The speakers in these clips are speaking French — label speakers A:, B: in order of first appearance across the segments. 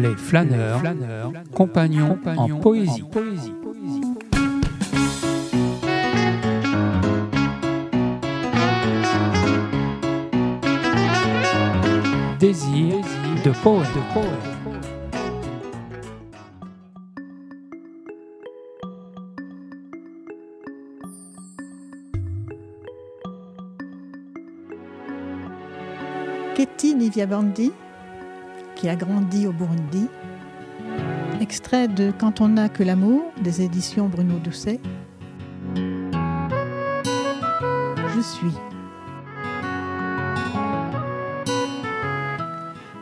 A: Les flâneurs, flâneurs compagnons, en poésie. poésie. Désir de poète. De poète.
B: Ketty Niviabandi, qui a grandi au Burundi. Extrait de Quand on n'a que l'amour des éditions Bruno Doucet. Je suis.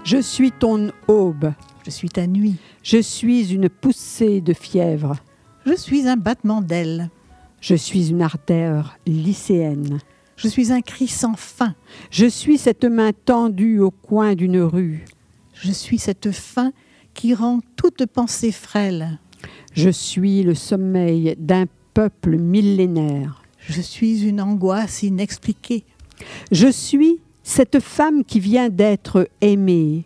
C: Je suis ton aube.
B: Je suis ta nuit.
C: Je suis une poussée de fièvre.
B: Je suis un battement d'ailes.
C: Je suis une ardeur lycéenne.
B: Je suis un cri sans fin.
C: Je suis cette main tendue au coin d'une rue.
B: Je suis cette faim qui rend toute pensée frêle.
C: Je suis le sommeil d'un peuple millénaire.
B: Je suis une angoisse inexpliquée.
C: Je suis cette femme qui vient d'être aimée,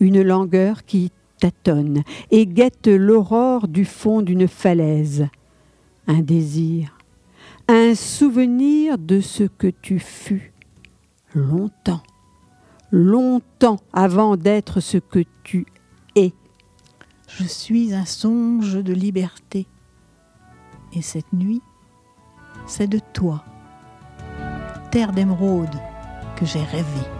C: une langueur qui tâtonne et guette l'aurore du fond d'une falaise, un désir, un souvenir de ce que tu fus longtemps, longtemps avant d'être ce que tu es.
B: Je suis un songe de liberté. Et cette nuit, c'est de toi, terre d'émeraude, que j'ai rêvé.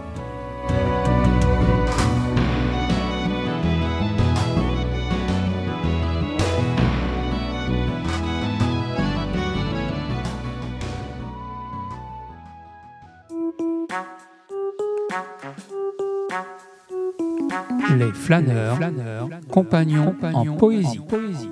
A: Les flâneurs, flâneurs compagnons, en poésie. poésie.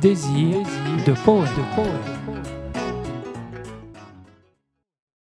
A: Désir de poète. De poète.